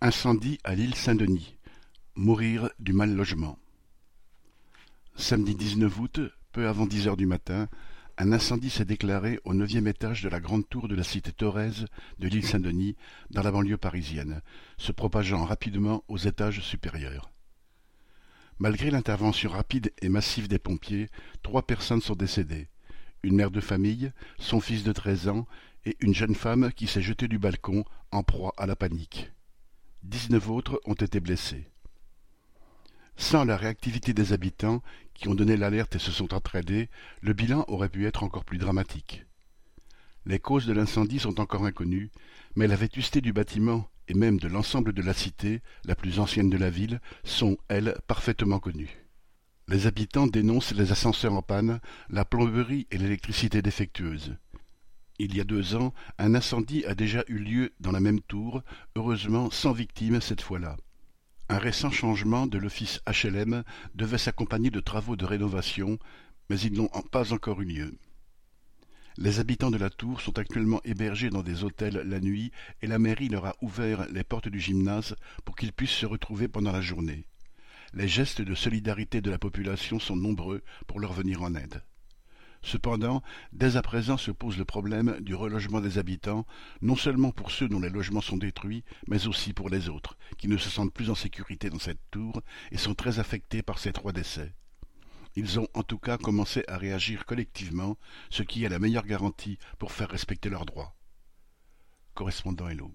Incendie à l'île Saint-Denis. Mourir du mal-logement. Samedi 19 août, peu avant dix heures du matin, un incendie s'est déclaré au neuvième étage de la grande tour de la cité Thorez de l'île Saint-Denis, dans la banlieue parisienne, se propageant rapidement aux étages supérieurs. Malgré l'intervention rapide et massive des pompiers, trois personnes sont décédées. Une mère de famille, son fils de treize ans et une jeune femme qui s'est jetée du balcon en proie à la panique. Dix-neuf autres ont été blessés. Sans la réactivité des habitants, qui ont donné l'alerte et se sont entraidés, le bilan aurait pu être encore plus dramatique. Les causes de l'incendie sont encore inconnues, mais la vétusté du bâtiment et même de l'ensemble de la cité, la plus ancienne de la ville, sont, elles, parfaitement connues. Les habitants dénoncent les ascenseurs en panne, la plomberie et l'électricité défectueuse. Il y a deux ans, un incendie a déjà eu lieu dans la même tour, heureusement sans victime cette fois-là. Un récent changement de l'office HLM devait s'accompagner de travaux de rénovation, mais ils n'ont pas encore eu lieu. Les habitants de la tour sont actuellement hébergés dans des hôtels la nuit et la mairie leur a ouvert les portes du gymnase pour qu'ils puissent se retrouver pendant la journée. Les gestes de solidarité de la population sont nombreux pour leur venir en aide. Cependant, dès à présent se pose le problème du relogement des habitants, non seulement pour ceux dont les logements sont détruits, mais aussi pour les autres, qui ne se sentent plus en sécurité dans cette tour et sont très affectés par ces trois décès. Ils ont en tout cas commencé à réagir collectivement, ce qui est la meilleure garantie pour faire respecter leurs droits. Correspondant Hello.